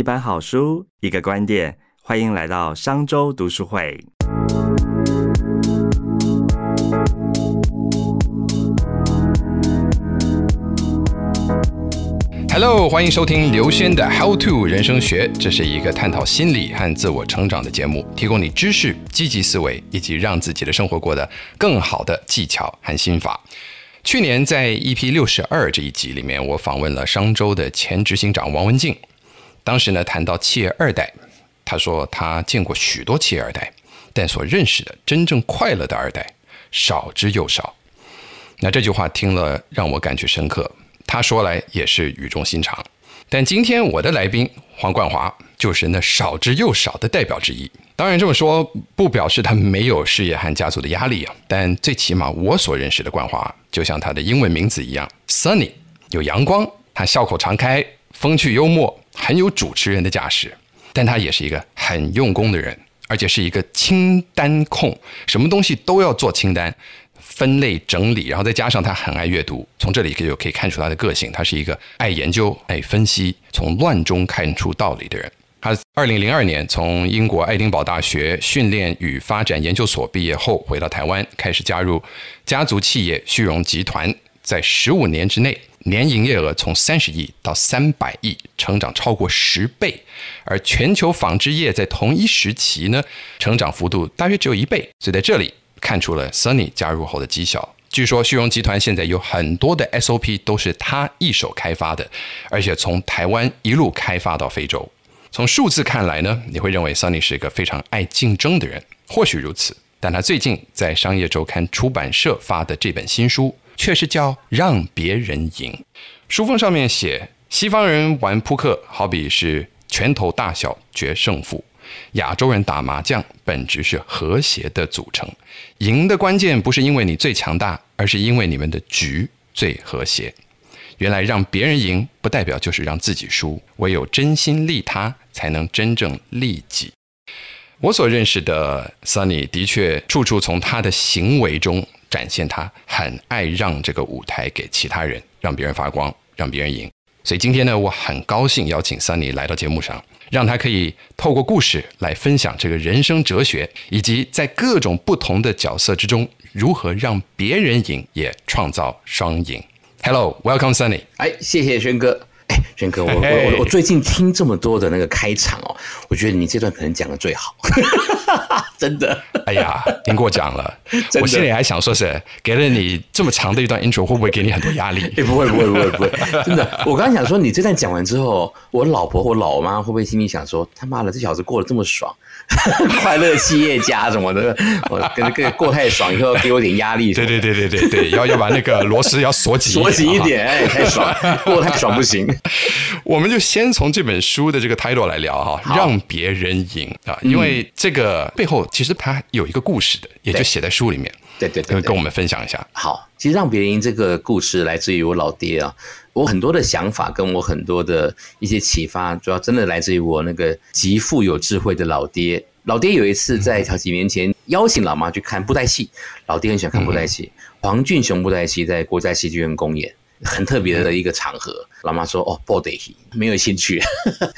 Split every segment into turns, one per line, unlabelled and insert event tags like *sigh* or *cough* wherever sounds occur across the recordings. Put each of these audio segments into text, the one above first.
一本好书，一个观点，欢迎来到商周读书会。
Hello，欢迎收听刘轩的 How to 人生学，这是一个探讨心理和自我成长的节目，提供你知识、积极思维以及让自己的生活过得更好的技巧和心法。去年在 EP 六十二这一集里面，我访问了商周的前执行长王文静。当时呢，谈到企业二代，他说他见过许多企业二代，但所认识的真正快乐的二代少之又少。那这句话听了让我感觉深刻，他说来也是语重心长。但今天我的来宾黄冠华就是那少之又少的代表之一。当然这么说不表示他没有事业和家族的压力啊，但最起码我所认识的冠华，就像他的英文名字一样，Sunny，有阳光，他笑口常开，风趣幽默。很有主持人的架势，但他也是一个很用功的人，而且是一个清单控，什么东西都要做清单、分类整理，然后再加上他很爱阅读，从这里就可以看出他的个性，他是一个爱研究、爱分析，从乱中看出道理的人。他二零零二年从英国爱丁堡大学训练与发展研究所毕业后，回到台湾，开始加入家族企业旭荣集团，在十五年之内。年营业额从三十亿到三百亿，成长超过十倍，而全球纺织业在同一时期呢，成长幅度大约只有一倍。所以在这里看出了 Sunny 加入后的绩效。据说旭荣集团现在有很多的 SOP 都是他一手开发的，而且从台湾一路开发到非洲。从数字看来呢，你会认为 Sunny 是一个非常爱竞争的人，或许如此。但他最近在商业周刊出版社发的这本新书。却是叫让别人赢。书封上面写，西方人玩扑克好比是拳头大小决胜负，亚洲人打麻将本质是和谐的组成。赢的关键不是因为你最强大，而是因为你们的局最和谐。原来让别人赢，不代表就是让自己输。唯有真心利他，才能真正利己。我所认识的 Sunny 的确处处从他的行为中。展现他很爱让这个舞台给其他人，让别人发光，让别人赢。所以今天呢，我很高兴邀请 Sunny 来到节目上，让他可以透过故事来分享这个人生哲学，以及在各种不同的角色之中如何让别人赢，也创造双赢。Hello，Welcome Sunny。
哎，谢谢轩哥。哎，轩哥，我 *laughs* 我我我最近听这么多的那个开场哦，我觉得你这段可能讲的最好，*laughs* 真的。
哎呀，您过奖了，*laughs* 我心里还想说是给了你这么长的一段 intro，会不会给你很多压力？*laughs*
哎，不会不会不会不会，真的。我刚刚想说，你这段讲完之后，我老婆或老妈会不会心里想说，他妈的，这小子过得这么爽？快乐企业家什么的，我跟跟过太爽，以后给我点压力。
对对对对对对，要要把那个螺丝要锁紧，
锁紧一点，哎，太爽，过太爽不行。
我们就先从这本书的这个 title 来聊哈，让别人赢啊，因为这个背后其实它有一个故事的，也就写在书里面。
对对对，
跟我们分享一下。
好，其实让别人赢这个故事来自于我老爹啊，我很多的想法跟我很多的一些启发，主要真的来自于我那个极富有智慧的老爹。老爹有一次在好几年前邀请老妈去看布袋戏，老爹很喜欢看布袋戏，黄俊雄布袋戏在国家戏剧院公演，很特别的一个场合。老妈说：“哦，布袋戏没有兴趣。”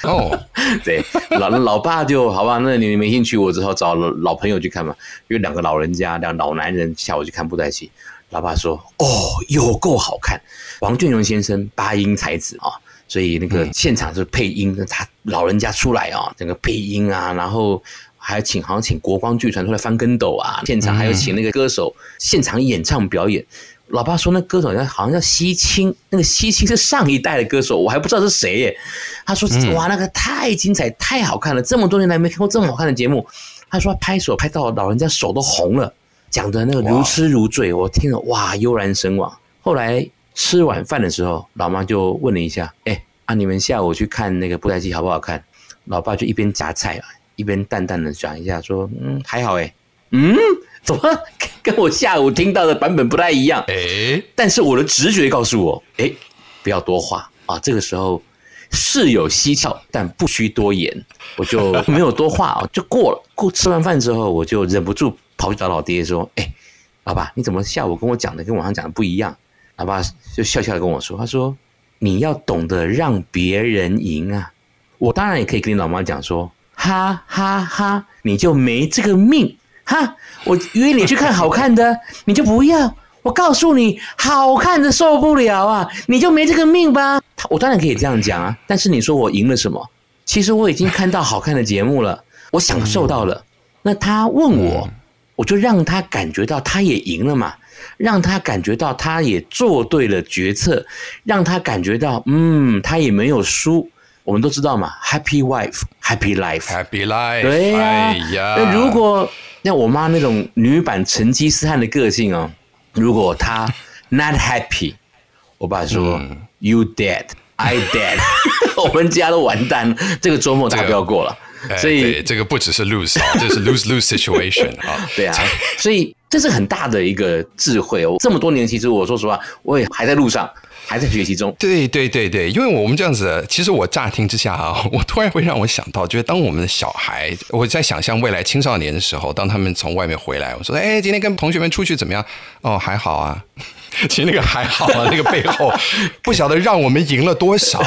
哦，*laughs* 对，老老爸就好吧，那你没兴趣，我只好找老朋友去看嘛。因为两个老人家，两老男人下午去看布袋戏。老爸说：“哦，有够好看，王俊荣先生八音才子啊，所以那个现场是配音，他老人家出来啊，整个配音啊，然后。”还请好像请国光剧团出来翻跟斗啊！现场还有请那个歌手现场演唱表演。老爸说那歌手好像好像叫西青，那个西青是上一代的歌手，我还不知道是谁耶。他说哇，那个太精彩，太好看了，这么多年来没看过这么好看的节目。他说拍手拍到老人家手都红了，讲的那个如痴如醉，我听了哇悠然神往。后来吃晚饭的时候，老妈就问了一下，哎啊，你们下午去看那个布袋戏好不好看？老爸就一边夹菜啊。一边淡淡的讲一下，说：“嗯，还好哎，嗯，怎么 *laughs* 跟我下午听到的版本不太一样？哎，但是我的直觉告诉我，哎，不要多话啊。这个时候事有蹊跷，但不需多言，我就 *laughs* 没有多话啊，就过了。过吃完饭之后，我就忍不住跑去找老爹说：，哎，老爸，你怎么下午跟我讲的跟晚上讲的不一样？老爸就笑笑的跟我说：，他说你要懂得让别人赢啊。”我当然也可以跟你老妈讲说，哈哈哈，你就没这个命，哈，我约你去看好看的，*laughs* 你就不要。我告诉你，好看的受不了啊，你就没这个命吧。我当然可以这样讲啊，但是你说我赢了什么？其实我已经看到好看的节目了，我享受到了。那他问我，我就让他感觉到他也赢了嘛，让他感觉到他也做对了决策，让他感觉到嗯，他也没有输。我们都知道嘛，Happy wife, Happy life,
Happy life。
对呀，那如果像我妈那种女版成吉思汗的个性哦，如果她 not happy，我爸说、You dead, I dead，*laughs* 我们家都完蛋了，这个周末大家不要过了。
哎
所以
哎这个不只是 lose 啊，这是 lose lose situation 啊。*laughs*
对啊，所以这是很大的一个智慧哦。这么多年，其实我说实话，我也还在路上，还在学习中。
对对对对，因为我们这样子，其实我乍听之下啊，*laughs* 我突然会让我想到，就是当我们的小孩，我在想象未来青少年的时候，当他们从外面回来，我说，哎，今天跟同学们出去怎么样？哦，还好啊。*laughs* 其实那个还好啊，那个背后不晓得让我们赢了多少。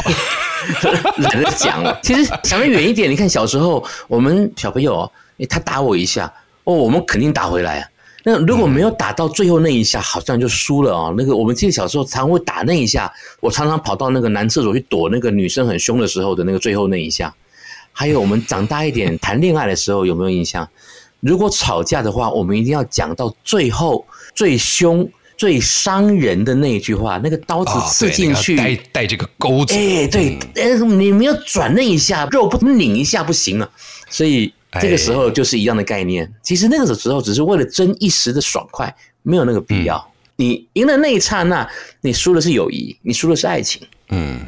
*laughs*
懒得讲了。其实想得远一点，你看小时候我们小朋友哦，他打我一下，哦，我们肯定打回来啊。那如果没有打到最后那一下，好像就输了哦。那个我们记得小时候常会打那一下，我常常跑到那个男厕所去躲那个女生很凶的时候的那个最后那一下。还有我们长大一点谈恋爱的时候有没有印象？如果吵架的话，我们一定要讲到最后最凶、最伤人的那一句话，那个刀子
啊，
刺进去，
带带这个钩子，
哎，对，哎，你没有转那一下，肉不拧一下不行啊。所以这个时候就是一样的概念。其实那个时候只是为了争一时的爽快，没有那个必要。你赢的那一刹那，你输的是友谊，你输的是爱情。
嗯，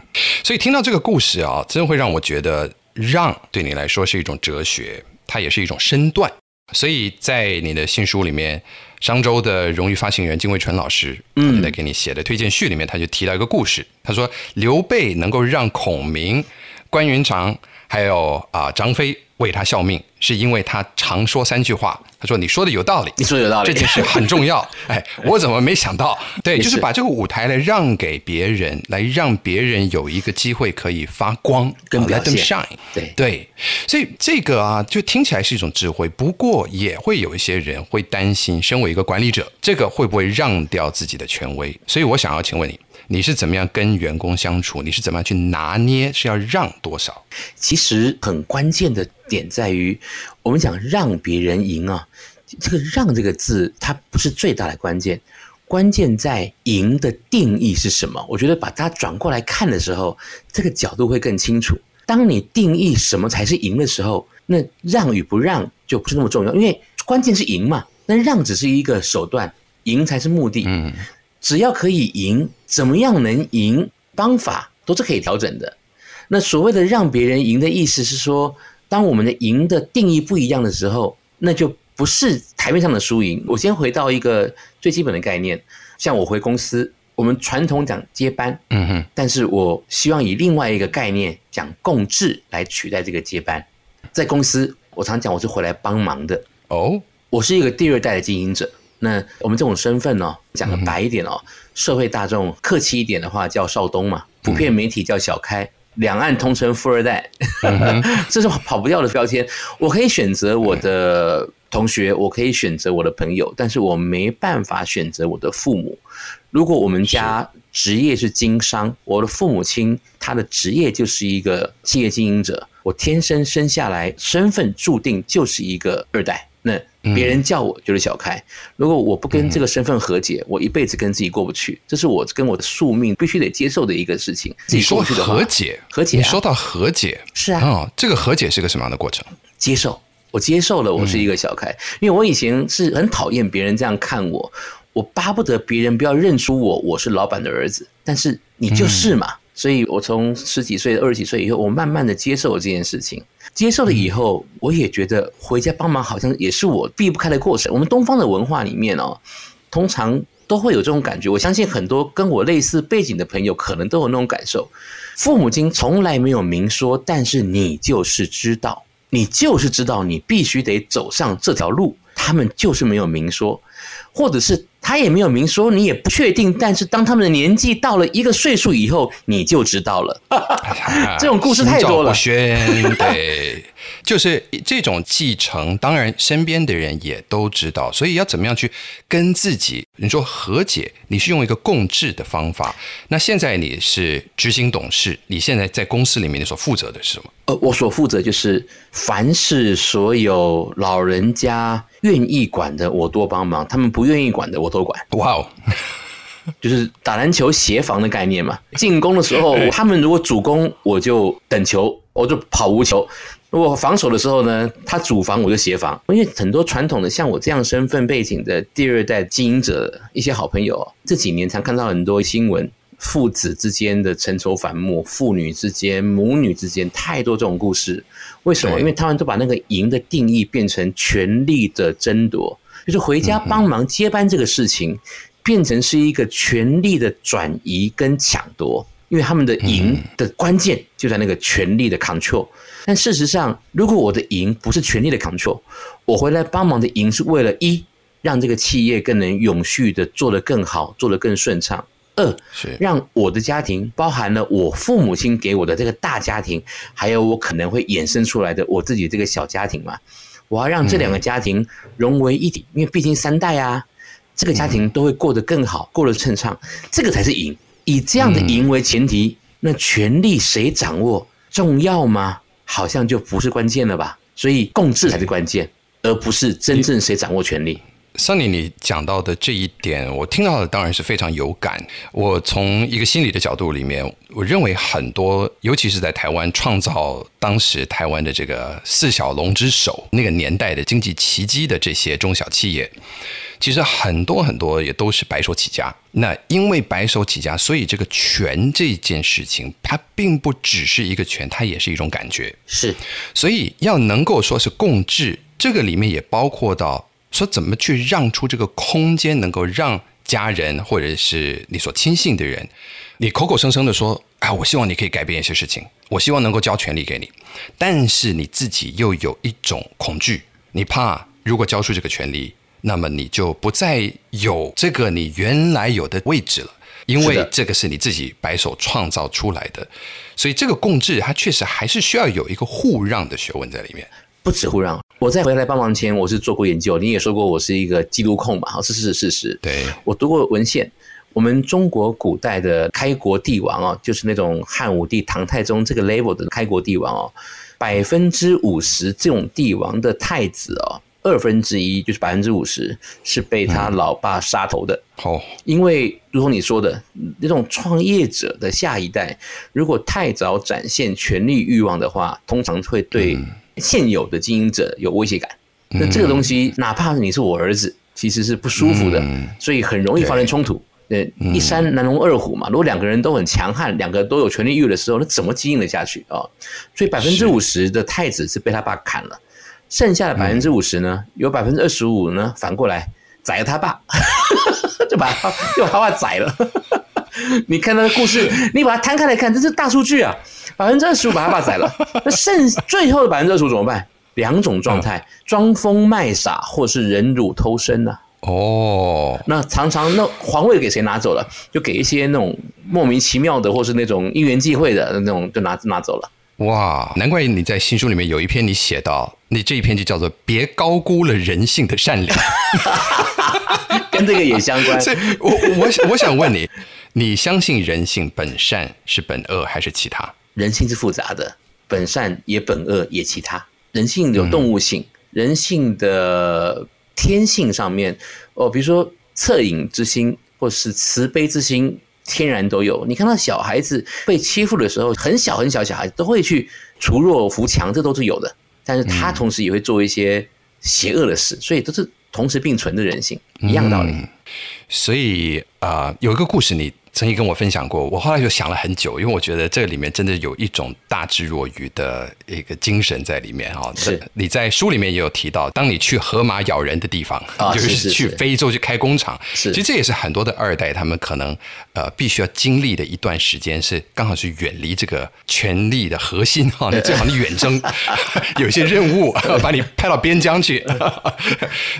所以听到这个故事啊，真会让我觉得让对你来说是一种哲学，它也是一种身段。所以在你的新书里面，商周的荣誉发行人金惠纯老师，他就在给你写的推荐序里面，他就提到一个故事。他说刘备能够让孔明、关云长还有啊、张飞为他效命，是因为他常说三句话。他说：“你说的有道理，
你说的有道理
这件事很重要。*laughs* ”哎，我怎么没想到？对，就是是把这个舞台来让给别人，来让别人有一个机会可以发光，
跟表
let them
现
shine。
对
对，所以这个啊，就听起来是一种智慧，不过也会有一些人会担心，身为一个管理者，这个会不会让掉自己的权威？所以我想要请问你，你是怎么样跟员工相处？你是怎么样去拿捏？是要让多少？
其实很关键的点在于，我们讲让别人赢啊，这个“让”这个字，它不是最大的关键，关键在赢的定义是什么。我觉得把它转过来看的时候，这个角度会更清楚。当你定义什么才是赢的时候，那让与不让就不是那么重要，因为关键是赢嘛。那让只是一个手段，赢才是目的。
嗯，
只要可以赢，怎么样能赢，方法都是可以调整的。那所谓的让别人赢的意思是说，当我们的赢的定义不一样的时候，那就不是台面上的输赢。我先回到一个最基本的概念，像我回公司，我们传统讲接班，
嗯哼，
但是我希望以另外一个概念讲共治来取代这个接班。在公司，我常讲我是回来帮忙的，
哦，
我是一个第二代的经营者。那我们这种身份呢、讲的白一点哦，社会大众客气一点的话叫少东嘛，普遍媒体叫小开，两岸通称富二代，*laughs* 这是跑不掉的标签。我可以选择我的同学，我可以选择我的朋友，但是我没办法选择我的父母。如果我们家职业是经商，我的父母亲他的职业就是一个企业经营者，我天生生下来身份注定就是一个二代。那别人叫我就是小开，如果我不跟这个身份和解，我一辈子跟自己过不去，这是我跟我的宿命必须得接受的一个事情。自
你说
己过去的
和解，
和解啊
你说到和解，
是啊
哦，这个和解是个什么样的过程？
接受，我接受了，我是一个小开，因为我以前是很讨厌别人这样看我，我巴不得别人不要认出我，我是老板的儿子，但是你就是嘛，所以我从十几岁、二十几岁以后，我慢慢的接受了这件事情，接受了以后，我也觉得回家帮忙好像也是我避不开的过程。我们东方的文化里面哦，通常都会有这种感觉，我相信很多跟我类似背景的朋友可能都有那种感受。父母亲从来没有明说，但是你就是知道，你就是知道，你必须得走上这条路。他们就是没有明说，或者是他也没有明说，你也不确定。但是当他们的年纪到了一个岁数以后，你就知道了。*laughs* 这种故事太多了。
对，就是这种继承，当然身边的人也都知道，所以要怎么样去跟自己，你说和解，你是用一个共治的方法。那现在你是执行董事，你现在在公司里面，你所负责的是什么？
呃，我所负责就是凡是所有老人家。愿意管的我多帮忙，他们不愿意管的我都管。哇哦，就是打篮球协防的概念嘛。进攻的时候，*laughs* 他们如果主攻，我就等球，我就跑无球；如果防守的时候呢，他主防我就协防。因为很多传统的像我这样身份背景的第二代经营者，一些好朋友，这几年才看到很多新闻。父子之间的成仇反目，父女之间、母女之间，太多这种故事。为什么？因为他们都把那个赢的定义变成权力的争夺，就是回家帮忙接班这个事情，变成是一个权力的转移跟抢夺。因为他们的赢的关键就在那个权力的 control。但事实上，如果我的赢不是权力的 control，我回来帮忙的赢是为了一让这个企业更能永续的做得更好，做得更顺畅。二是让我的家庭包含了我父母亲给我的这个大家庭，还有我可能会衍生出来的我自己这个小家庭嘛。我要让这两个家庭融为一体，因为毕竟三代啊，这个家庭都会过得更好，过得顺畅，这个才是赢。以这样的赢为前提，那权力谁掌握重要吗？好像就不是关键了吧。所以共治才是关键，而不是真正谁掌握权力。
Sunny，你讲到的这一点，我听到的当然是非常有感。我从一个心理的角度里面，我认为很多，尤其是在台湾创造当时台湾的这个四小龙之首那个年代的经济奇迹的这些中小企业，其实很多很多也都是白手起家。那因为白手起家，所以这个权这件事情，它并不只是一个权，它也是一种感觉。
是，
所以要能够说是共治，这个里面也包括到。说怎么去让出这个空间，能够让家人或者是你所亲信的人，你口口声声的说啊，我希望你可以改变一些事情，我希望能够交权利给你，但是你自己又有一种恐惧，你怕如果交出这个权利，那么你就不再有这个你原来有的位置了，因为这个是你自己白手创造出来的，所以这个共治它确实还是需要有一个互让的学问在里面。
不止互让，我在回来帮忙前，我是做过研究。你也说过我是一个记录控嘛，好，这是事实。
对，
我读过文献，我们中国古代的开国帝王哦，就是那种汉武帝、唐太宗这个 level 的开国帝王哦，百分之五十这种帝王的太子哦，二分之一就是百分之五十是被他老爸杀头的。
好，
因为如同你说的那种创业者的下一代，如果太早展现权力欲望的话，通常会对。现有的经营者有威胁感，那这个东西，哪怕你是我儿子，其实是不舒服的，所以很容易发生冲突。呃，一山难容二虎嘛。如果两个人都很强悍，两个都有权力欲的时候，那怎么经营得下去啊？所以百分之五十的太子是被他爸砍了，剩下的百分之五十呢，有百分之二十五呢，反过来宰了他爸，*laughs* 就把他就把他爸宰了。*laughs* 你看他的故事，你把它摊开来看，这是大数据啊。百分之二十五把他爸宰了，那剩最后的百分之二十五怎么办？两种状态：装疯卖傻，或是忍辱偷生呢？
哦，
那常常那皇位给谁拿走了？就给一些那种莫名其妙的，或是那种因缘际会的那种，就拿拿走了。
哇，难怪你在新书里面有一篇你写到，你这一篇就叫做“别高估了人性的善良”，*laughs*
跟这个也相关。
所以，我我我想问你，你相信人性本善是本恶还是其他？
人性是复杂的，本善也本恶也其他。人性有动物性，人性的天性上面，哦，比如说恻隐之心或是慈悲之心，天然都有。你看到小孩子被欺负的时候，很小很小小孩子都会去除弱扶强，这都是有的。但是他同时也会做一些邪恶的事，所以都是同时并存的人性，一样道理。
所以啊，有一个故事你。曾经跟我分享过，我后来就想了很久，因为我觉得这里面真的有一种大智若愚的一个精神在里面啊。
是
你在书里面也有提到，当你去河马咬人的地方，
啊
就是去非洲去开工厂，
是
其实这也是很多的二代他们可能呃必须要经历的一段时间，是刚好是远离这个权力的核心哈，你 *laughs* 最好你远征，*laughs* 有一些任务 *laughs* 把你派到边疆去，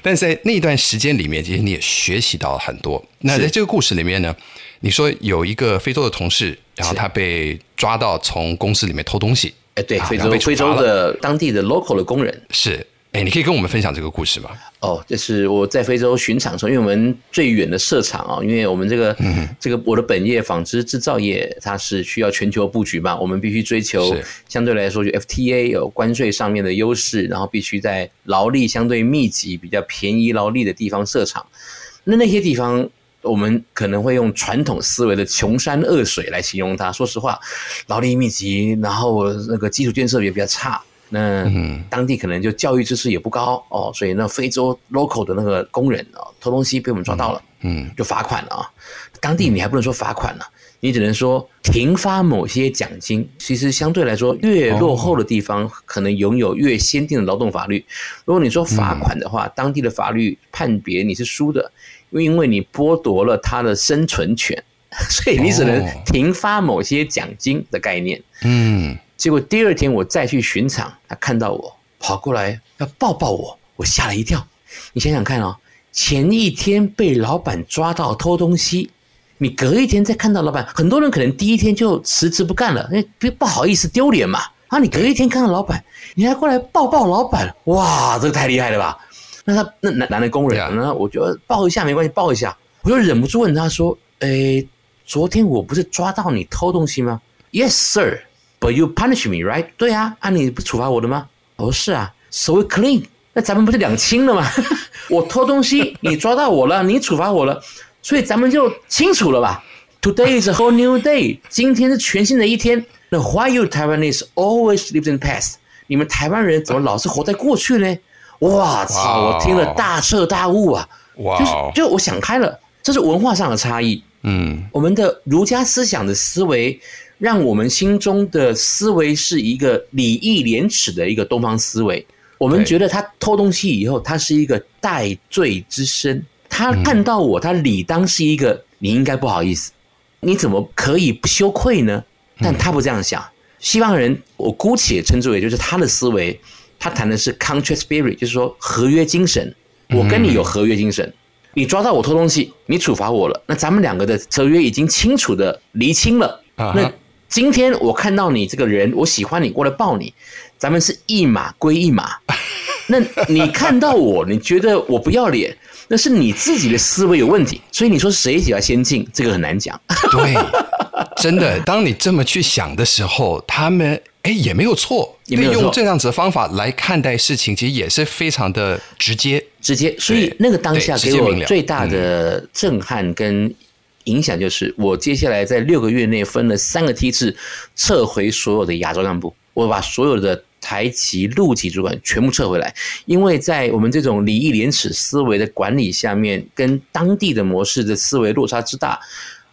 但是在那段时间里面，其实你也学习到了很多。那在这个故事里面呢，你说有一个非洲的同事，然后他被抓到从公司里面偷东西，
哎，对，
啊
非洲非洲的当地的 local 的工人。
是，哎，你可以跟我们分享这个故事吗？
哦，这是我在非洲巡场的时候，因为我们最远的设厂啊，因为我们这个、
嗯
这个我的本业纺织制造业，它是需要全球布局嘛，我们必须追求相对来说就 FTA 有关税上面的优势，然后必须在劳力相对密集、比较便宜劳力的地方设厂。那那些地方，我们可能会用传统思维的穷山恶水来形容它。说实话，劳力密集，然后那个基础建设也比较差。那
嗯
当地可能就教育知识也不高哦，所以那非洲 local 的那个工人哦，偷东西被我们抓到了，
嗯，
就罚款了啊。当地你还不能说罚款了，你只能说停发某些奖金。其实相对来说，越落后的地方可能拥有越先进的劳动法律。如果你说罚款的话，当地的法律判别你是输的，因为你剥夺了他的生存权，*laughs* 所以你只能
哦
停发某些奖金的概念。
嗯，
结果第二天我再去巡场，他看到我跑过来要抱抱我，我吓了一跳。你想想看哦，前一天被老板抓到偷东西，你隔一天再看到老板，很多人可能第一天就辞职不干了，因为不不好意思丢脸嘛。啊，你隔一天看到老板，你还过来抱抱老板，哇，这个太厉害了吧？那他那男男的工人
，Yeah
那我觉得抱一下没关系，抱一下，我就忍不住问他说：“诶，昨天我不是抓到你偷东西吗？”Yes, sir. But you punish me, right? 对啊，啊，你不处罚我的吗？我说是啊，so we clean。那咱们不是两清了吗？*laughs* 我偷东西，你抓到我了，你处罚我了，所以咱们就清楚了吧？Today is a whole new day，今天是全新的一天。那 Why you Taiwanese always live in the past？你们台湾人怎么老是活在过去呢？哇操！我听了大彻大悟啊！就是就我想开了，这是文化上的差异。
嗯，
我们的儒家思想的思维，让我们心中的思维是一个礼义廉耻的一个东方思维。我们觉得他偷东西以后，他是一个戴罪之身，他看到我，他理当是一个你应该不好意思，你怎么可以不羞愧呢？但他不这样想。西方人，我姑且称之为就是他的思维，他谈的是 contract spirit，就是说合约精神。我跟你有合约精神，你抓到我偷东西，你处罚我了，那咱们两个的合约已经清楚的厘清了。
啊
那今天我看到你这个人，我喜欢你，过来抱你，咱们是一码归一码。*laughs* 那你看到我，你觉得我不要脸，那是你自己的思维有问题。所以你说谁比较先进，这个很难讲。
对，真的，当你这么去想的时候，他们哎也没有错，
也没有错
用这样子的方法来看待事情，其实也是非常的直接。
直接，所以那个当下给我最大的震撼跟影响就是，我接下来在六个月内分了三个梯次撤回所有的亚洲干部，我把所有的台籍、陆籍主管全部撤回来，因为在我们这种礼义廉耻思维的管理下面，跟当地的模式的思维落差之大。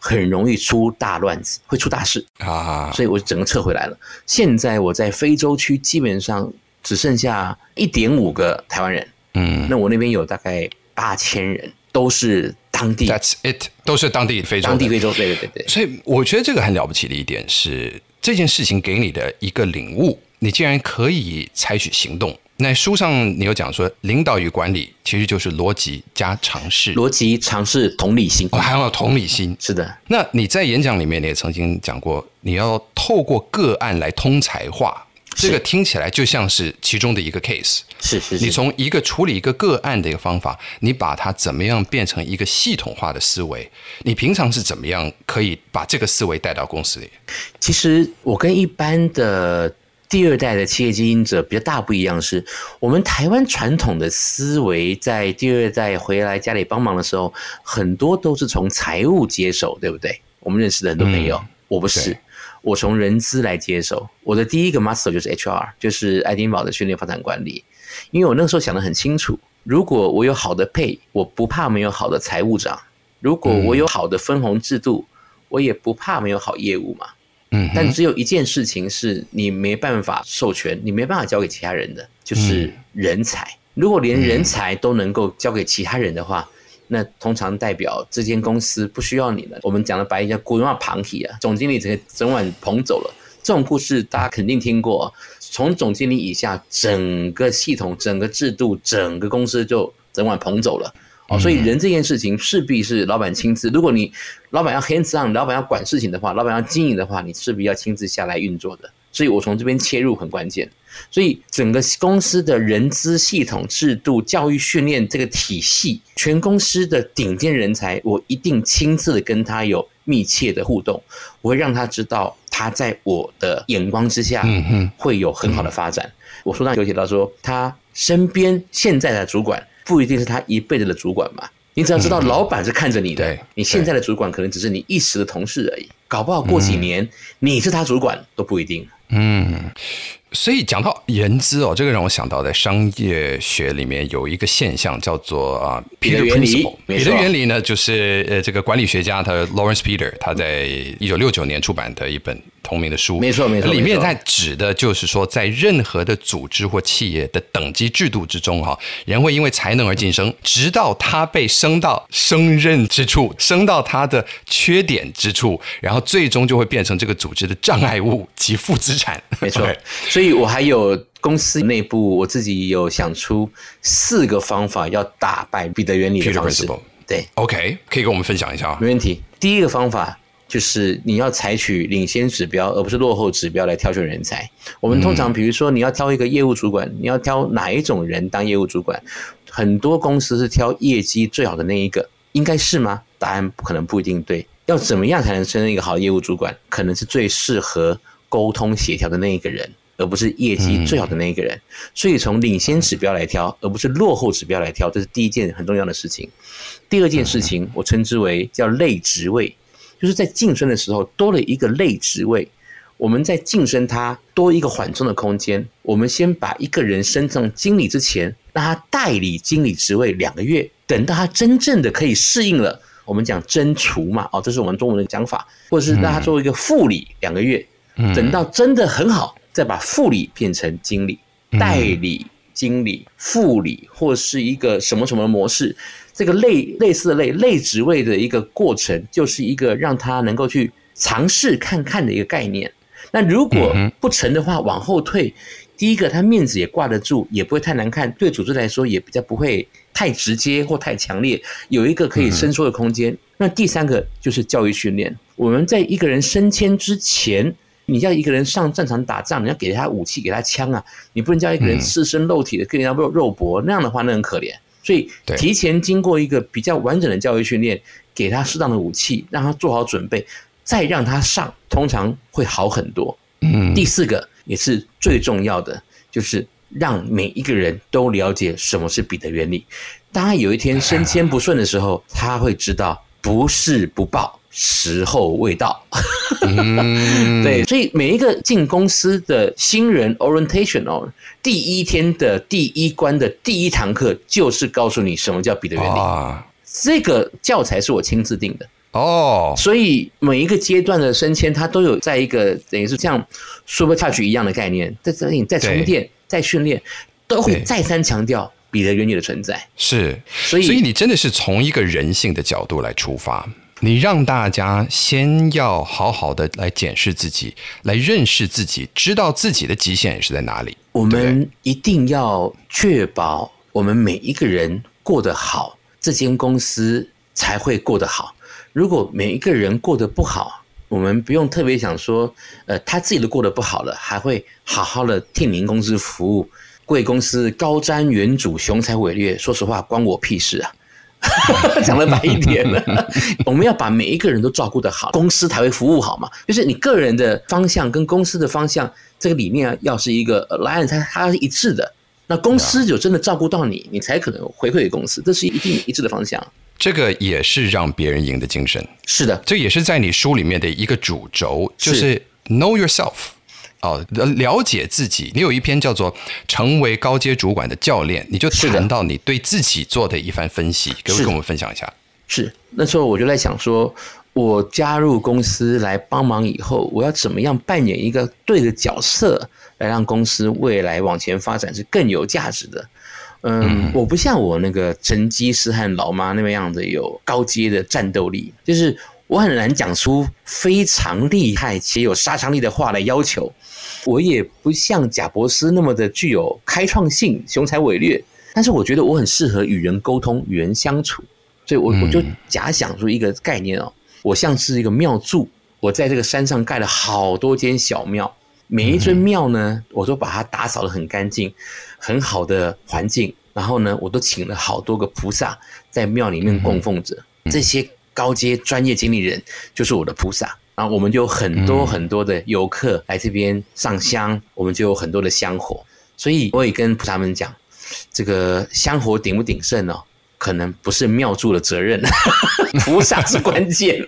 很容易出大乱子，会出大事，
啊，
所以我整个撤回来了。现在我在非洲区基本上只剩下一点五个台湾人，
嗯。
那我那边有大概八千人，都是当地
，That's it，都是当地非洲
当地非洲，对对对对，
所以我觉得这个很了不起的一点是，这件事情给你的一个领悟，你竟然可以采取行动。那书上你有讲说，领导与管理其实就是逻辑加尝试，
逻辑、尝试、同理心
哦，，还要有同理心。
是的，
那你在演讲里面，你也曾经讲过，你要透过个案来通才化，这个听起来就像是其中的一个 case。
是是是，
你从一个处理一个个案的一个方法，你把它怎么样变成一个系统化的思维？你平常是怎么样可以把这个思维带到公司里？
其实我跟一般的第二代的企业经营者比较大不一样是，我们台湾传统的思维在第二代回来家里帮忙的时候，很多都是从财务接手，对不对？我们认识的很多朋友，我不是。我从人资来接手，我的第一个 master 就是 HR，就是爱丁堡的训练发展管理。因为我那个时候想得很清楚，如果我有好的配，我不怕没有好的财务长；如果我有好的分红制度，我也不怕没有好业务嘛。
嗯哼，
但只有一件事情是你没办法授权，你没办法交给其他人的，就是人才。如果连人才都能够交给其他人的话，那通常代表这间公司不需要你了。我们讲的白一叫“古文化庞体”啊，总经理整个整晚捧走了。这种故事大家肯定听过，从总经理以下，整个系统、整个制度、整个公司就整晚捧走了。哦，所以人这件事情势必是老板亲自。如果你老板要 hands on，老板要管事情的话，老板要经营的话，你势必要亲自下来运作的。所以我从这边切入很关键。所以整个公司的人资系统、制度、教育训练这个体系，全公司的顶尖人才，我一定亲自的跟他有密切的互动，我会让他知道他在我的眼光之下会有很好的发展。我书上有写到说，他身边现在的主管不一定是他一辈子的主管嘛。你只要知道老板是看着你的，
对
你现在的主管可能只是你一时的同事而已，搞不好过几年、你是他主管都不一定。
嗯，所以讲到人资哦，这个让我想到在商业学里面有一个现象叫做啊 Peter
原理
Principle。彼得
没错
原理呢，就是呃这个管理学家他 Lawrence Peter 他在一九六九年出版的一本同名的书，
没错没错
里面在指的就是说，在任何的组织或企业的等级制度之中哈，人会因为才能而晋升，直到他被升到升任之处，升到他的缺点之处，然后最终就会变成这个组织的障碍物及负资产。*laughs*
没错所以我还有公司内部，我自己有想出四个方法要打败彼得原理的方式。对
，OK，可以跟我们分享一下啊？
没问题。第一个方法就是你要采取领先指标，而不是落后指标来挑选人才。我们通常比如说你要挑一个业务主管，你要挑哪一种人当业务主管？很多公司是挑业绩最好的那一个，应该是吗？答案可能不一定对。要怎么样才能升任一个好的业务主管？可能是最适合沟通协调的那一个人，而不是业绩最好的那一个人。所以从领先指标来挑，而不是落后指标来挑，这是第一件很重要的事情。第二件事情，我称之为叫类职位，就是在晋升的时候多了一个类职位。我们在晋升他多一个缓冲的空间。我们先把一个人升上经理之前，让他代理经理职位两个月，等到他真正的可以适应了，我们讲真除嘛，哦，这是我们中文的讲法，或者是让他做一个副理两个月，等到真的很好，再把副理变成经理、代理经理、副理，或是一个什么什么模式。这个类类似的类类职位的一个过程，就是一个让他能够去尝试看看的一个概念。那如果不成的话，往后退，第一个他面子也挂得住，也不会太难看，对组织来说也比较不会太直接或太强烈，有一个可以伸缩的空间。那第三个就是教育训练，我们在一个人升迁之前。你要一个人上战场打仗，你要给他武器，给他枪啊！你不能叫一个人赤身露体的跟人家肉肉搏，那样的话那很可怜。所以提前经过一个比较完整的教育训练，给他适当的武器，让他做好准备，再让他上，通常会好很多。
嗯
第四个也是最重要的，就是让每一个人都了解什么是彼得原理。当他有一天升迁不顺的时候，他会知道不是不报，时候未到。
嗯，*laughs*
对，所以每一个进公司的新人 orientation 哦，第一天的第一关的第一堂课就是告诉你什么叫彼得原理。
啊，
这个教材是我亲自定的，
哦，
所以每一个阶段的升迁，它都有在一个等于是像 super touch 一样的概念，在这里在充电、在训练，都会再三强调彼得原理的存在。
是，
所以
所以你真的是从一个人性的角度来出发，你让大家先要好好的来检视自己，来认识自己，知道自己的极限是在哪里。
我们一定要确保我们每一个人过得好，这间公司才会过得好。如果每一个人过得不好，我们不用特别想说，呃，他自己都过得不好了，还会好好的替您公司服务。贵公司高瞻远瞩、雄才伟略，说实话，关我屁事啊！*laughs* 讲的白一点了，我们要把每一个人都照顾得好，公司才会服务好嘛。就是你个人的方向跟公司的方向，这个理念要是一个 align，它它是一致的。那公司有真的照顾到你，你才可能回馈给公司，这是一定一致的方向。
这个也是让别人赢的精神，
是的，
这也是在你书里面的一个主轴，就是 know yourself。哦，了解自己。你有一篇叫做《成为高阶主管的教练》，你就谈到你对自己做的一番分析，可以跟我们分享一下？
是那时候我就在想说，我加入公司来帮忙以后，我要怎么样扮演一个对的角色，来让公司未来往前发展是更有价值的。嗯，我不像我那个成吉思汗老妈那么样的有高阶的战斗力，就是我很难讲出非常厉害且有杀伤力的话来要求。我也不像贾伯斯那么的具有开创性、雄才伟略，但是我觉得我很适合与人沟通、与人相处，所以我我就假想出一个概念哦，我像是一个庙祝，我在这个山上盖了好多间小庙。每一尊庙呢，我都把它打扫的很干净，很好的环境。然后呢，我都请了好多个菩萨在庙里面供奉着。这些高阶专业经理人就是我的菩萨。然后我们就很多很多的游客来这边上香，我们就有很多的香火。所以我也跟菩萨们讲，这个香火鼎不鼎盛哦。可能不是庙祝的责任，*laughs* 菩萨是关键。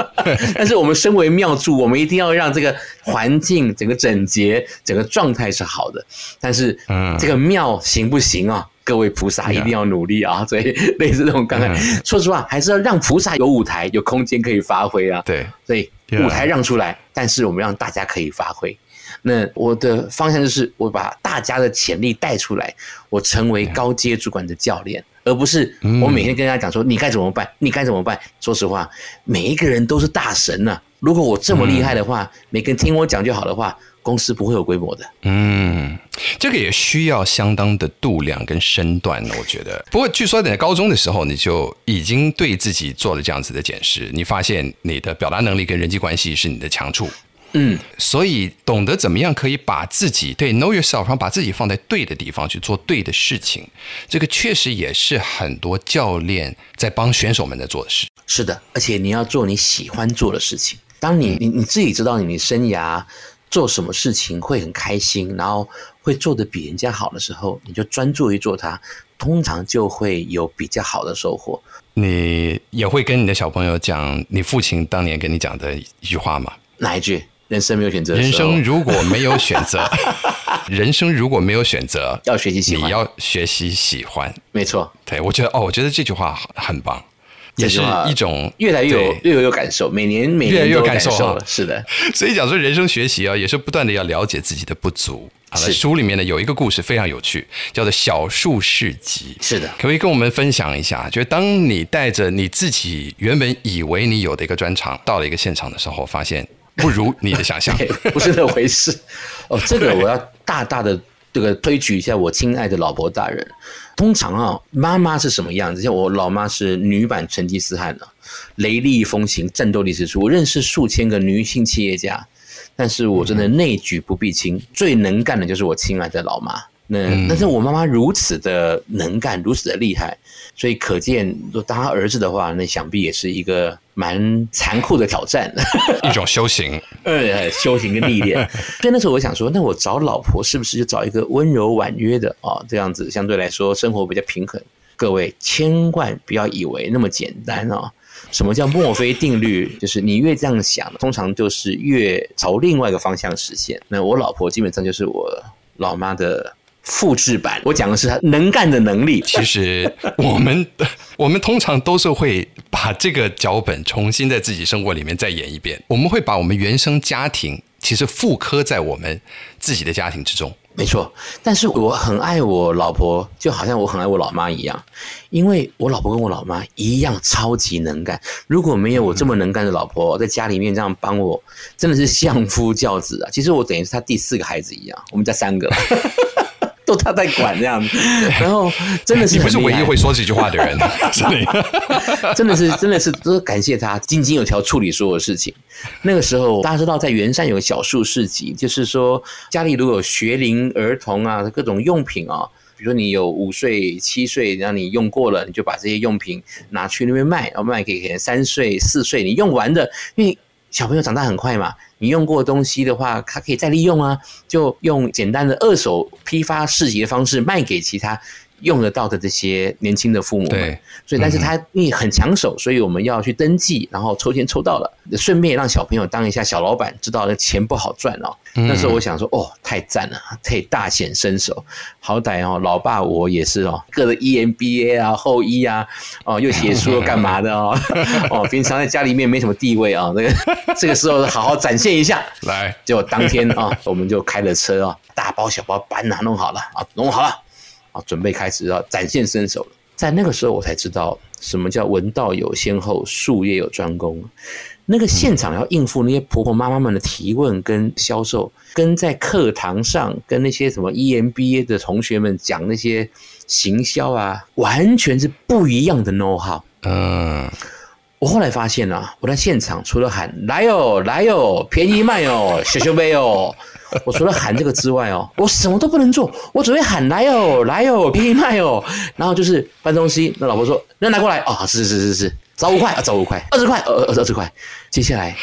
*laughs* 但是我们身为庙祝，我们一定要让这个环境整个整洁，整个状态是好的。但是，这个庙行不行啊？各位菩萨一定要努力啊！*laughs* 所以类似这种刚才，说实话，还是要让菩萨有舞台、有空间可以发挥啊。
对，
所以舞台让出来，但是我们让大家可以发挥。那我的方向就是，我把大家的潜力带出来，我成为高阶主管的教练，而不是我每天跟大家讲说你该怎么办，你该怎么办。说实话，每一个人都是大神呐。如果我这么厉害的话，每个人听我讲就好的话，公司不会有规模的。
嗯，这个也需要相当的度量跟身段呢，我觉得。不过据说在高中的时候，你就已经对自己做了这样子的检视，你发现你的表达能力跟人际关系是你的强处。
嗯，
所以懂得怎么样可以把自己对 know yourself，然后把自己放在对的地方去做对的事情，这个确实也是很多教练在帮选手们在做的事。
是的，而且你要做你喜欢做的事情。当你你你自己知道你生涯做什么事情会很开心，然后会做的比人家好的时候，你就专注于做它，通常就会有比较好的收获。
你也会跟你的小朋友讲你父亲当年跟你讲的一句话吗？
哪一句？人生没有选择。
人生如果没有选择，*laughs* 人生如果没有选择，
要学习喜欢。
你要学习喜欢，
没错。
对，我觉得哦，我觉得这句话很棒，也是一种
越来越有越有有感受。每年每年
越有
感
受，
是的。
所以讲说人生学习啊，也是不断的要了解自己的不足。好了，书里面呢有一个故事非常有趣，叫做小树市集。
是的，
可不可以跟我们分享一下？就是当你带着你自己原本以为你有的一个专长，到了一个现场的时候，发现。不如你的想象，*laughs*
不是那回事。哦，这个我要大大的这个推举一下我亲爱的老婆大人。通常啊，妈妈是什么样子？像我老妈是女版成吉思汗的，雷厉风行，战斗力十足。我认识数千个女性企业家，但是我真的内举不避亲，最能干的就是我亲爱的老妈。那但是我妈妈如此的能干，如此的厉害，所以可见，若当他儿子的话，那想必也是一个蛮残酷的挑战，*laughs*
一种修行，
呃，修行跟历练。所以那时候我想说，那我找老婆是不是就找一个温柔婉约的啊？这样子相对来说生活比较平衡。各位千万不要以为那么简单啊！什么叫墨菲定律？就是你越这样想，通常就是越朝另外一个方向实现。那我老婆基本上就是我老妈的。复制版，我讲的是他能干的能力。
其实 *laughs* 我们我们通常都是会把这个脚本重新在自己生活里面再演一遍。我们会把我们原生家庭其实复刻在我们自己的家庭之中。
没错，但是我很爱我老婆，就好像我很爱我老妈一样，因为我老婆跟我老妈一样超级能干。如果没有我这么能干的老婆在家里面这样帮我，真的是相夫教子啊！其实我等于是他第四个孩子一样，我们家三个。*laughs* 都他在管这样子，*laughs* 然后真的是
你不是唯一会说这句话的人，*laughs* *laughs*
真的是真的是都感谢他井井有条处理所有事情。那个时候大家知道在圆山有个小树市集，就是说家里如果有学龄儿童啊各种用品啊，比如说你有五岁七岁，让你用过了，你就把这些用品拿去那边卖，然后卖给三岁四岁你用完的，因为小朋友长大很快嘛。你用过东西的话，它可以再利用啊，就用简单的二手批发市集的方式卖给其他用得到的这些年轻的父母们，所以但是他因为很抢手，所以我们要去登记，然后抽签抽到了，顺便让小朋友当一下小老板，知道那钱不好赚哦。那时候我想说，哦，太赞了，可以大显身手。好歹哦，老爸我也是哦，各的 EMBA 啊、后医啊，哦，又写书又干嘛的哦，*laughs* 哦，平常在家里面没什么地位啊，那个这个时候好好展现一下。
来，
结果当天啊，我们就开了车啊，大包小包搬啊，弄好了啊，弄好了啊，准备开始要展现身手了。在那个时候，我才知道什么叫文道有先后，术业有专攻。那个现场要应付那些婆婆妈妈们的提问跟销售，跟在课堂上跟那些什么 EMBA 的同学们讲那些行销啊，完全是不一样的 know how。
嗯，
我后来发现啊，我在现场除了喊来哦来哦便宜卖哦 *laughs* 小熊杯哦，我除了喊这个之外哦，我什么都不能做，我只会喊来哦来哦便宜卖哦，然后就是搬东西，那老婆说那拿过来哦，是是是是，找五块啊找五块，二十块呃二二十块，接下来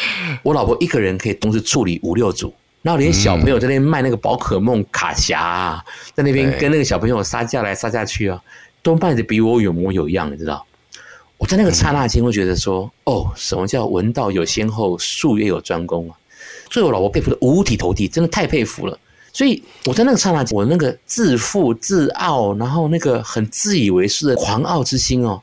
我老婆一个人可以同时处理五六组。然后连小朋友在那边卖那个宝可梦卡匣、啊，在那边跟那个小朋友杀价来杀价去啊，都卖的比我有模有样，你知道？我在那个刹那间会觉得说，哦，什么叫文道有先后，术业有专攻啊？所以我老婆佩服的五体投地，真的太佩服了。所以我在那个刹那间，我那个自负、自傲，然后那个很自以为是的狂傲之心哦，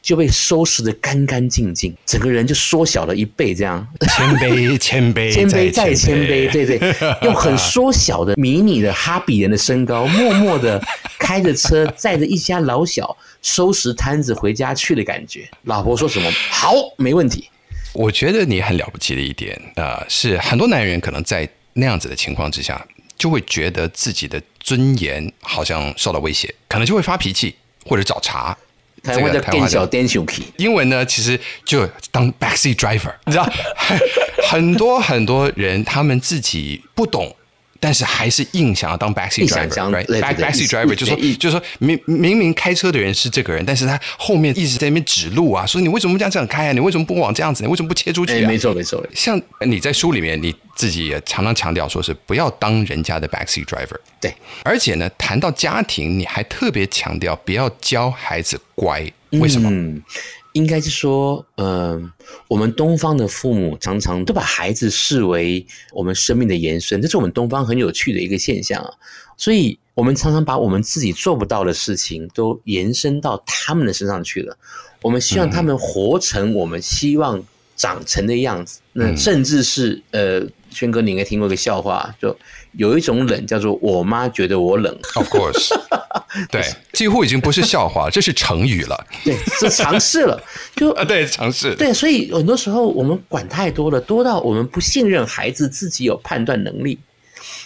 就被收拾的干干净净，整个人就缩小了一倍，这样 *laughs*
谦卑，谦卑，
谦卑再
谦
谦卑，对对，*laughs* 用很缩小的迷你的哈比人的身高，默默的开着车载着一家老小收拾摊子回家去的感觉。老婆说什么好，没问题。
我觉得你很了不起的一点，呃，是很多男人可能在那样子的情况之下，就会觉得自己的尊严好像受到威胁，可能就会发脾气或者找茬。
台湾的店小店小 key，
英文呢，其实就当 backseat driver，你知道，很多很多人他们自己不懂。但是还是硬想要当 driver，right？
对对
back
对
backseat driver 就说就是说明明明开车的人是这个人，但是他后面一直在那边指路啊，说你为什么不这样这样开啊？你为什么不往这样子？你为什么不切出去
哎，
啊？
没错没错，
像你在书里面你自己也常常强调，说是不要当人家的 backseat driver。
对，
而且呢，谈到家庭，你还特别强调不要教孩子乖，为什么？
嗯，应该是说，嗯、我们东方的父母常常都把孩子视为我们生命的延伸，这是我们东方很有趣的一个现象啊。所以，我们常常把我们自己做不到的事情都延伸到他们的身上去了。我们希望他们活成我们希望长成的样子，那甚至是呃，轩哥，你应该听过一个笑话，就有一种冷叫做“我妈觉得我冷
”，Of course，*laughs* 对，几乎已经不是笑话，这是成语了。
对，是尝试了，*laughs* 就
啊，对，尝试。
对，所以很多时候我们管太多了，多到我们不信任孩子自己有判断能力。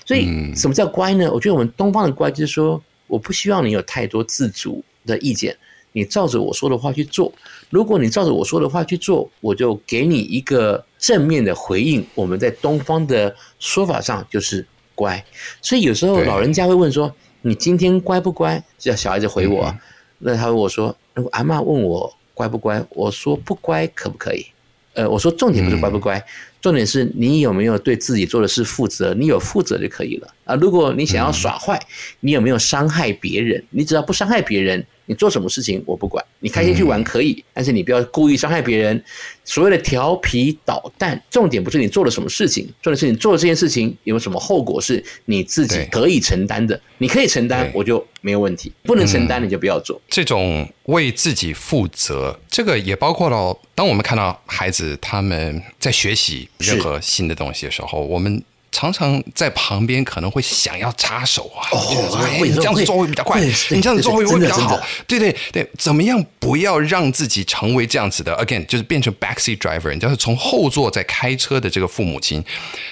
所以，什么叫乖呢？我觉得我们东方的乖就是说，我不希望你有太多自主的意见，你照着我说的话去做。如果你照着我说的话去做，我就给你一个正面的回应。我们在东方的说法上就是乖。所以有时候老人家会问说：“你今天乖不乖？”叫小孩子回我，那他问我说：“如果阿妈问我乖不乖，我说不乖可不可以？”呃，我说重点不是乖不乖，重点是你有没有对自己做的事负责，你有负责就可以了啊。如果你想要耍坏，你有没有伤害别人？你只要不伤害别人，你做什么事情我不管，你开心去玩可以，但是你不要故意伤害别人。所谓的调皮捣蛋，重点不是你做了什么事情，重点是你做了这件事情有什么后果是你自己可以承担的。你可以承担，我就没有问题；不能承担，你就不要做。
这种为自己负责，这个也包括了，当我们看到孩子他们在学习任何新的东西的时候，我们常常在旁边可能会想要插手啊，
哦
你这样子做会比较快，你这样子做会会比较好对对对，怎么样不要让自己成为这样子的？Again，就是变成 backseat driver，你就是从后座在开车的这个父母亲。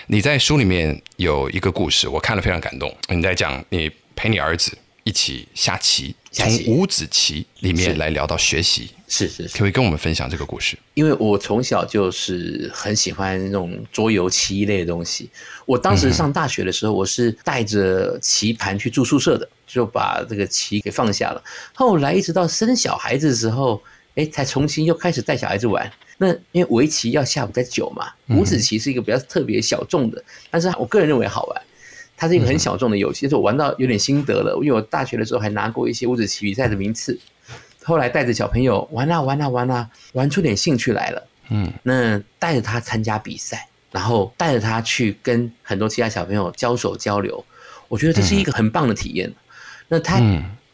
你在书里面有一个故事，我看了非常感动。你在讲你陪你儿子一起下棋，从五子棋里面来聊到学习，
是是是
可以跟我们分享这个故事？
因为我从小就是很喜欢那种桌游棋一类的东西。我当时上大学的时候，我是带着棋盘去住宿舍的，就把这个棋给放下了。后来一直到生小孩子的时候，哎，才重新又开始带小孩子玩。那因为围棋要下比较久嘛，五子棋是一个比较特别小众的，但是我个人认为好玩。它是一个很小众的游戏，就是我玩到有点心得了。因为我大学的时候还拿过一些五子棋比赛的名次，后来带着小朋友玩啊玩啊玩啊，玩出点兴趣来了。嗯，那带着他参加比赛，然后带着他去跟很多其他小朋友交手交流，我觉得这是一个很棒的体验。那他。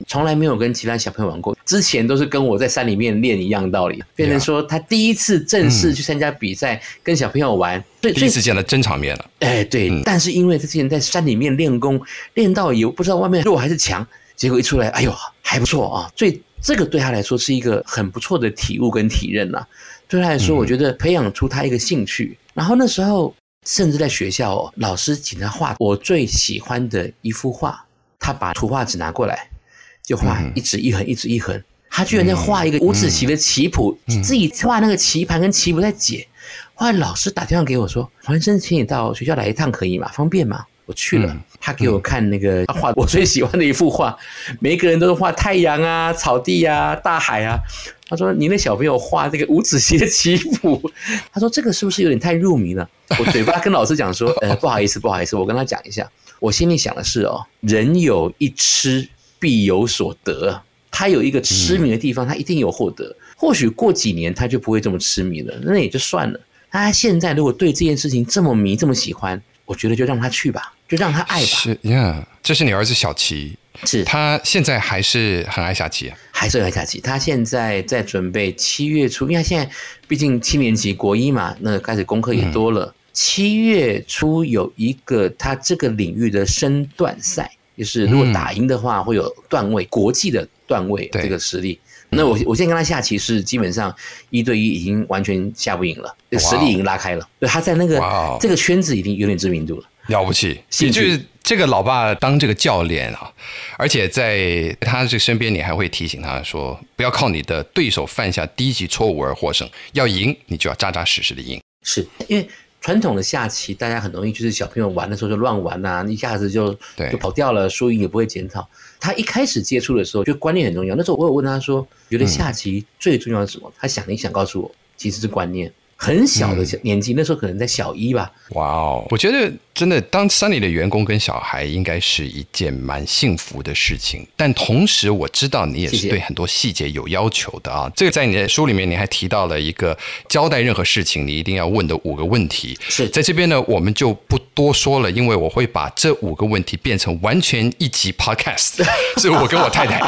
从来没有跟其他小朋友玩过，之前都是跟我在山里面练一样道理，变成说他第一次正式去参加比赛，跟小朋友玩，
第一次见了真场面了。
哎，对，但是因为他之前在山里面练功，练到也不知道外面弱还是强，结果一出来，哎呦，还不错啊！所以这个对他来说是一个很不错的体悟跟体认呐。对他来说，我觉得培养出他一个兴趣，然后那时候甚至在学校，哦，老师请他画我最喜欢的一幅画，他把图画纸拿过来。就画一直一横一直一横，他居然在画一个五子棋的棋谱，自己画那个棋盘跟棋谱在解。后来老师打电话给我说：“黄生，请你到学校来一趟，可以吗？方便吗？”我去了，他给我看那个画我最喜欢的一幅画，每个人都是画太阳啊、草地啊、大海啊。他说：“你那小朋友画这个五子棋的棋谱，*laughs* 他说这个是不是有点太入迷了？”我嘴巴跟老师讲说：“呃，不好意思，不好意思，我跟他讲一下。我心里想的是哦，人有一痴。”必有所得，他有一个痴迷的地方，他一定有获得。或许过几年他就不会这么痴迷了，那也就算了。他现在如果对这件事情这么迷、这么喜欢，我觉得就让他去吧，就让他爱吧。
是呀，这是你儿子小齐，
是
他现在还是很爱下棋，
还是很爱下棋。他现在在准备七月初，因为他现在毕竟七年级国一嘛，那开始功课也多了。七月初有一个他这个领域的升段赛。就是如果打赢的话，会有段位，国际的段位这个实力。那我我现在跟他下棋是基本上一对一已经完全下不赢了，实力已经拉开了。对，他在那个这个圈子已经有点知名度了，
了不起。也就是这个老爸当这个教练啊，而且在他这身边，你还会提醒他说，不要靠你的对手犯下低级错误而获胜，要赢你就要扎扎实实的赢。
是因为。传统的下棋，大家很容易就是小朋友玩的时候就乱玩呐，一下子就就跑掉了，输赢也不会检讨。他一开始接触的时候，就观念很重要。那时候我有问他说，觉得下棋最重要是什么？他想一想告诉我，其实是观念。很小的年纪，那时候可能在小一吧。
哇哦，我觉得真的当山里的员工跟小孩，应该是一件蛮幸福的事情。但同时，我知道你也是对很多细节有要求的啊。这个在你的书里面，你还提到了一个交代任何事情你一定要问的五个问题。
是
在这边呢，我们就不多说了，因为我会把这五个问题变成完全一集 podcast。*laughs* 是我跟我太太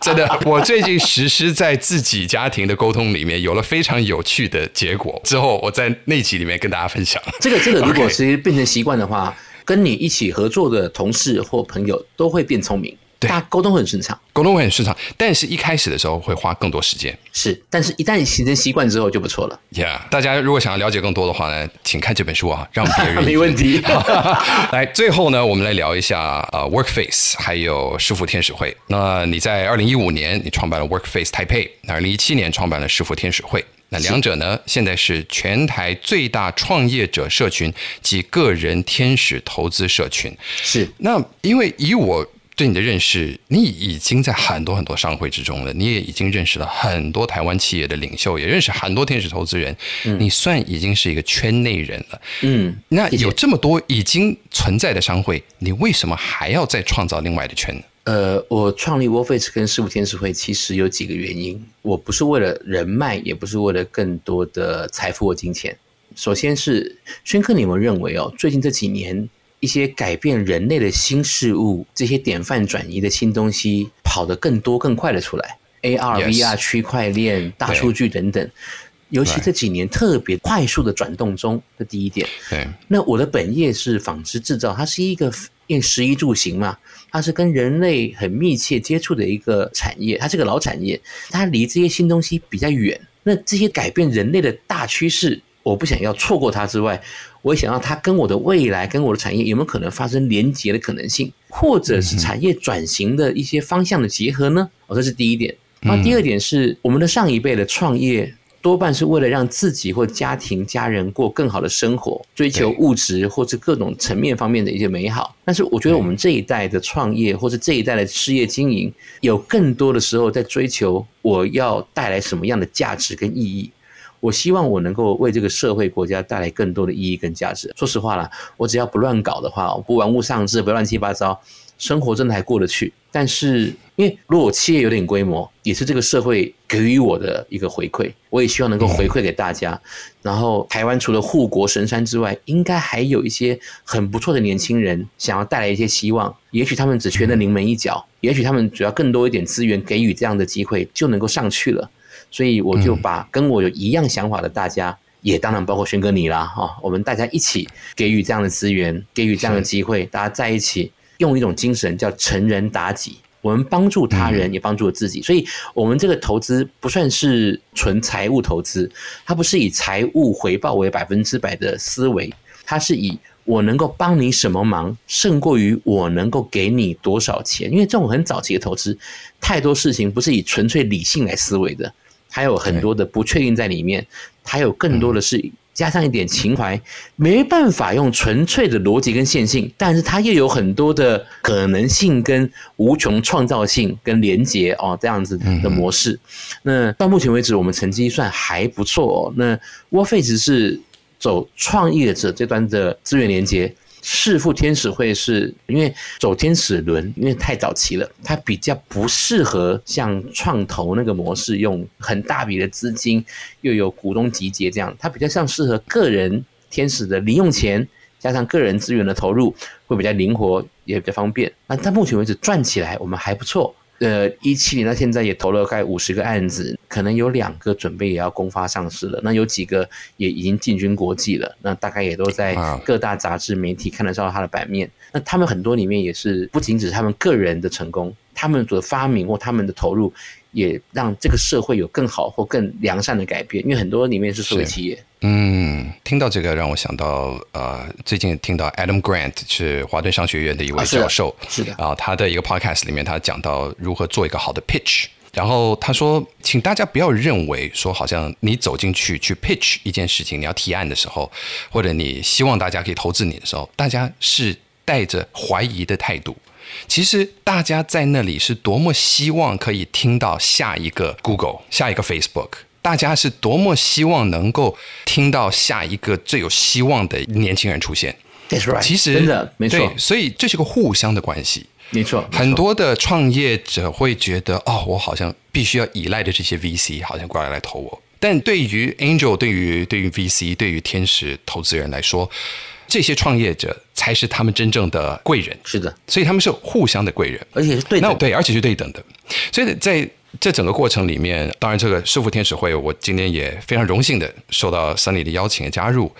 真的，我最近实施在自己家庭的沟通里面，有了非常有趣的结果。之后我在那集里面跟大家分享。
这个这个，*laughs* 如果其实变成习惯的话，跟你一起合作的同事或朋友都会变聪明，大家沟通很顺畅，
沟通会很顺畅。但是一开始的时候会花更多时间，
是。但是一旦形成习惯之后就不错了。
Yeah，大家如果想要了解更多的话呢，请看这本书啊，让别人 *laughs*
没问题。*laughs*
来，最后呢，我们来聊一下呃，Workface 还有师傅天使会。那你在二零一五年你创办了 Workface Taipei，，二零一七年创办了师傅天使会。那两者呢？现在是全台最大创业者社群及个人天使投资社群。
是。
那因为以我对你的认识，你已经在很多很多商会之中了，你也已经认识了很多台湾企业的领袖，也认识很多天使投资人。嗯。你算已经是一个圈内人了。嗯。那有这么多已经存在的商会，你为什么还要再创造另外的圈呢？
呃，我创立 Wolface 跟师傅天使会，其实有几个原因。我不是为了人脉，也不是为了更多的财富或金钱。首先是轩克，你们认为哦，最近这几年一些改变人类的新事物，这些典范转移的新东西，跑得更多更快的出来，AR、VR、区块链、大数据等等，尤其这几年特别快速的转动中。这第一点。
对。
那我的本业是纺织制造，它是一个因食衣住行嘛。它是跟人类很密切接触的一个产业，它是个老产业，它离这些新东西比较远。那这些改变人类的大趋势，我不想要错过它之外，我也想要它跟我的未来、跟我的产业有没有可能发生连结的可能性，或者是产业转型的一些方向的结合呢？哦，这是第一点。那第二点是我们的上一辈的创业。多半是为了让自己或家庭家人过更好的生活，追求物质或者各种层面方面的一些美好。但是，我觉得我们这一代的创业或者这一代的事业经营，有更多的时候在追求我要带来什么样的价值跟意义。我希望我能够为这个社会、国家带来更多的意义跟价值。说实话啦，我只要不乱搞的话，不玩物丧志，不乱七八糟，生活真的还过得去。但是，因为如果我企业有点规模，也是这个社会给予我的一个回馈，我也希望能够回馈给大家。然后，台湾除了护国神山之外，应该还有一些很不错的年轻人，想要带来一些希望。也许他们只缺那临门一脚，也许他们只要更多一点资源，给予这样的机会，就能够上去了。所以，我就把跟我有一样想法的大家，也当然包括轩哥你啦，哈，我们大家一起给予这样的资源，给予这样的机会，大家在一起。用一种精神叫成人达己，我们帮助他人也帮助了自己，所以我们这个投资不算是纯财务投资，它不是以财务回报为百分之百的思维，它是以我能够帮你什么忙，胜过于我能够给你多少钱。因为这种很早期的投资，太多事情不是以纯粹理性来思维的，还有很多的不确定在里面，还有更多的是。加上一点情怀，没办法用纯粹的逻辑跟线性，但是它又有很多的可能性跟无穷创造性跟连接哦，这样子的模式。那到目前为止，我们成绩算还不错哦。那 Warface 是走创业者这端的资源连接。弑父天使会是因为走天使轮，因为太早期了，它比较不适合像创投那个模式，用很大笔的资金，又有股东集结这样，它比较像适合个人天使的零用钱，加上个人资源的投入，会比较灵活，也比较方便。那到目前为止赚起来，我们还不错。呃，一七年到现在也投了快五十个案子，可能有两个准备也要公发上市了，那有几个也已经进军国际了，那大概也都在各大杂志媒体看得到它的版面。那他们很多里面也是不仅只是他们个人的成功，他们的发明或他们的投入。也让这个社会有更好或更良善的改变，因为很多里面是社会企业。
嗯，听到这个让我想到，呃，最近听到 Adam Grant 是华顿商学院的一位教授，
是的
啊，他的一个 podcast 里面他讲到如何做一个好的 pitch，然后他说，请大家不要认为说好像你走进去去 pitch 一件事情，你要提案的时候，或者你希望大家可以投资你的时候，大家是带着怀疑的态度。其实大家在那里是多么希望可以听到下一个 Google、下一个 Facebook，大家是多么希望能够听到下一个最有希望的年轻人出现。其实
真的没错，
所以这是个互相的关系。
没错，
很多的创业者会觉得，哦，我好像必须要依赖的这些 VC，好像过来来投我。但对于 Angel、对于对于 VC、对于天使投资人来说，这些创业者才是他们真正的贵人，
是的，
所以他们是互相的贵人，
而且是对等，
对，而且是对等的。所以在这整个过程里面，当然这个师傅天使会，我今天也非常荣幸的受到 Sunny 的邀请加入，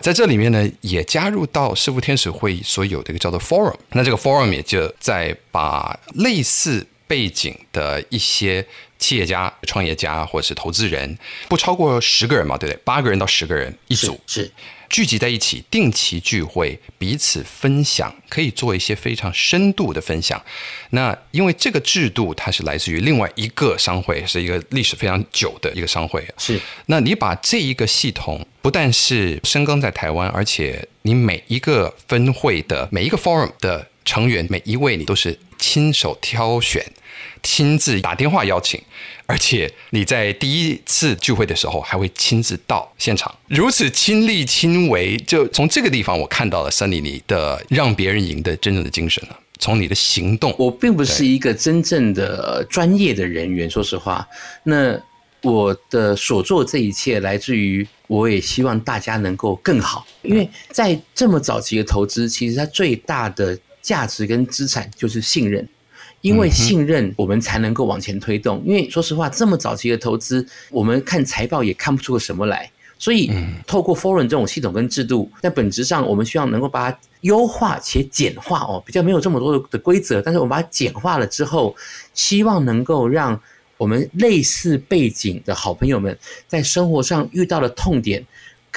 在这里面呢，也加入到师傅天使会所有的一个叫做 Forum，那这个 Forum 也就在把类似背景的一些企业家、创业家或者是投资人，不超过十个人嘛，对不对？八个人到十个人一组。
是。
聚集在一起，定期聚会，彼此分享，可以做一些非常深度的分享。那因为这个制度，它是来自于另外一个商会，是一个历史非常久的一个商会。
是，
那你把这一个系统，不但是深耕在台湾，而且你每一个分会的每一个 forum 的成员，每一位你都是亲手挑选。亲自打电话邀请，而且你在第一次聚会的时候还会亲自到现场，如此亲力亲为，就从这个地方我看到了森尼你的让别人赢的真正的精神了。从你的行动，
我并不是一个真正的专业的人员，说实话，那我的所做这一切来自于，我也希望大家能够更好，因为在这么早期的投资，其实它最大的价值跟资产就是信任。因为信任，我们才能够往前推动。因为说实话，这么早期的投资，我们看财报也看不出个什么来。所以，透过 Forum 这种系统跟制度，在本质上，我们希望能够把它优化且简化哦，比较没有这么多的的规则。但是，我们把它简化了之后，希望能够让我们类似背景的好朋友们，在生活上遇到的痛点。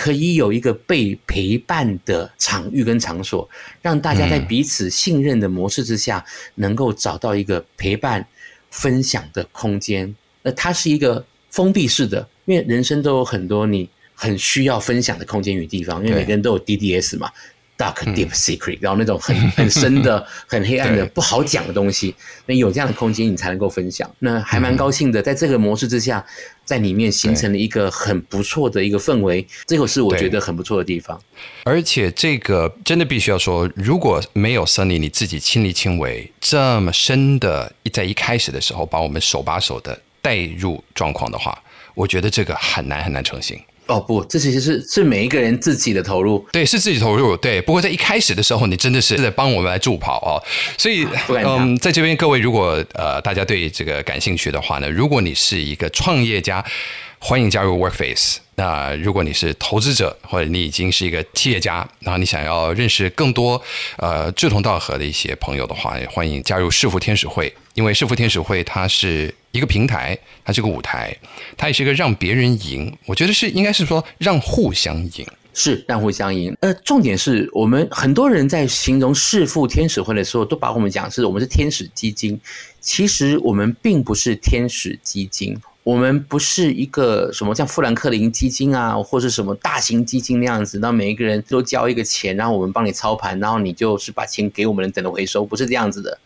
可以有一个被陪伴的场域跟场所，让大家在彼此信任的模式之下，能够找到一个陪伴、分享的空间。那它是一个封闭式的，因为人生都有很多你很需要分享的空间与地方，因为每个人都有 DDS 嘛。dark deep secret，、然后那种很很深的、*laughs* 很黑暗的、不好讲的东西。那有这样的空间，你才能够分享。那还蛮高兴的，在这个模式之下，在里面形成了一个很不错的一个氛围，这个是我觉得很不错的地方。
而且这个真的必须要说，如果没有 Sunny 你自己亲力亲为这么深的，在一开始的时候把我们手把手的带入状况的话，我觉得这个很难很难成型。
哦不，这其实是是每一个人自己的投入。
对，是自己投入。对，不过在一开始的时候，你真的是在帮我们来助跑哦。所以嗯，在这边各位，如果呃大家对这个感兴趣的话呢，如果你是一个创业家，欢迎加入 Workface。那如果你是投资者，或者你已经是一个企业家，然后你想要认识更多呃志同道合的一些朋友的话，也欢迎加入市府天使会。因为市府天使会它是一个平台，它是个舞台，它也是一个让别人赢。我觉得是应该是说让互相赢。
是让互相赢。呃，重点是我们很多人在形容弑父天使会的时候，都把我们讲是我们是天使基金。其实我们并不是天使基金，我们不是一个什么像富兰克林基金啊，或是什么大型基金那样子，那每一个人都交一个钱，然后我们帮你操盘，然后你就是把钱给我们等着回收，不是这样子的。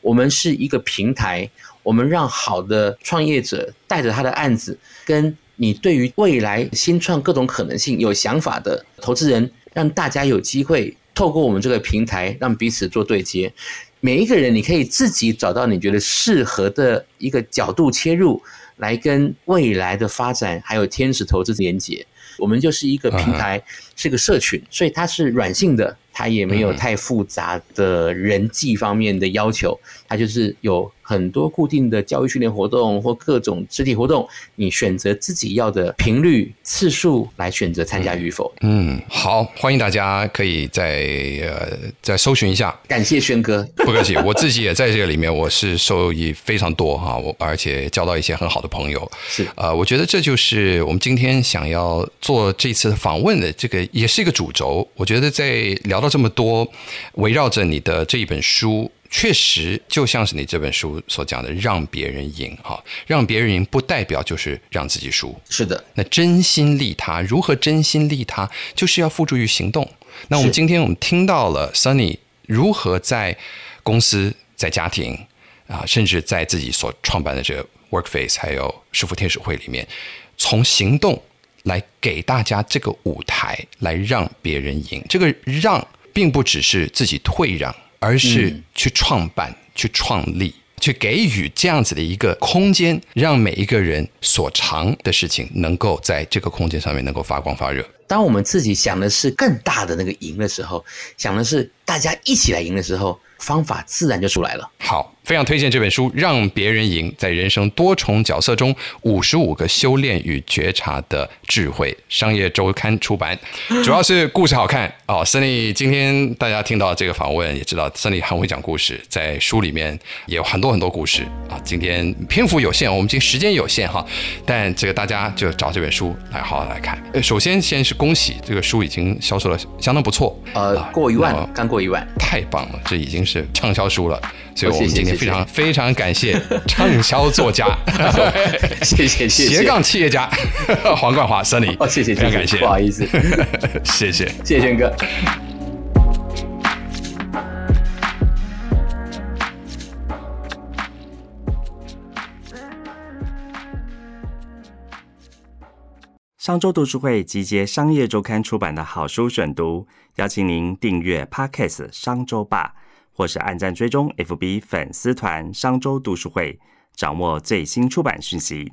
我们是一个平台，我们让好的创业者带着他的案子，跟你对于未来新创各种可能性有想法的投资人，让大家有机会透过我们这个平台，让彼此做对接。每一个人，你可以自己找到你觉得适合的一个角度切入，来跟未来的发展还有天使投资连接。我们就是一个平台，是个社群，所以它是软性的，它也没有太复杂的人际方面的要求，它就是有很多固定的教育训练活动或各种肢体活动，你选择自己要的频率、次数来选择参加与否。
嗯，好，欢迎大家可以再呃再搜寻一下。
感谢轩哥，
不客气，我自己也在这个里面，我是受益非常多哈，我而且交到一些很好的朋友。
是
呃，我觉得这就是我们今天想要做这次的访问的这个，也是一个主轴。我觉得在聊到这么多，围绕着你的这一本书。确实，就像是你这本书所讲的，让别人赢哈，让别人赢不代表就是让自己输。
是的，
那真心利他，如何真心利他，就是要付诸于行动。那我们今天我们听到了 Sunny 如何在公司、在家庭啊，甚至在自己所创办的这个 Workface，还有师傅天使会里面，从行动来给大家这个舞台，来让别人赢。这个让并不只是自己退让，而是去创办、去创立。去给予这样子的一个空间，让每一个人所长的事情能够在这个空间上面能够发光发热。
当我们自己想的是更大的那个赢的时候，想的是大家一起来赢的时候，方法自然就出来了。
好，非常推荐这本书《让别人赢：在人生多重角色中五十五个修炼与觉察的智慧》，商业周刊出版。*laughs* 主要是故事好看哦。森利今天大家听到这个访问，也知道森利很会讲故事，在书里面也有很多很多故事啊。今天篇幅有限，我们今天时间有限哈，但这个大家就找这本书来好好来看。呃，首先先是恭喜这个书已经销售了相当不错，
呃
啊，
过一万刚过一万。
太棒了，这已经是畅销书了，所以我们
哦谢谢谢。谢
今天非常非常感谢畅销作家、*laughs*
谢谢谢谢。
斜杠企业家。*laughs* 黄冠华 Sunny，
哦，谢谢谢谢，
非常感谢，
不好意思，*laughs*
谢谢。
谢谢轩哥。
商周读书会集结商业周刊出版的好书选读，邀请您订阅 Podcast 商周吧，或是按赞追踪 FB 粉丝团商周读书会，掌握最新出版讯息。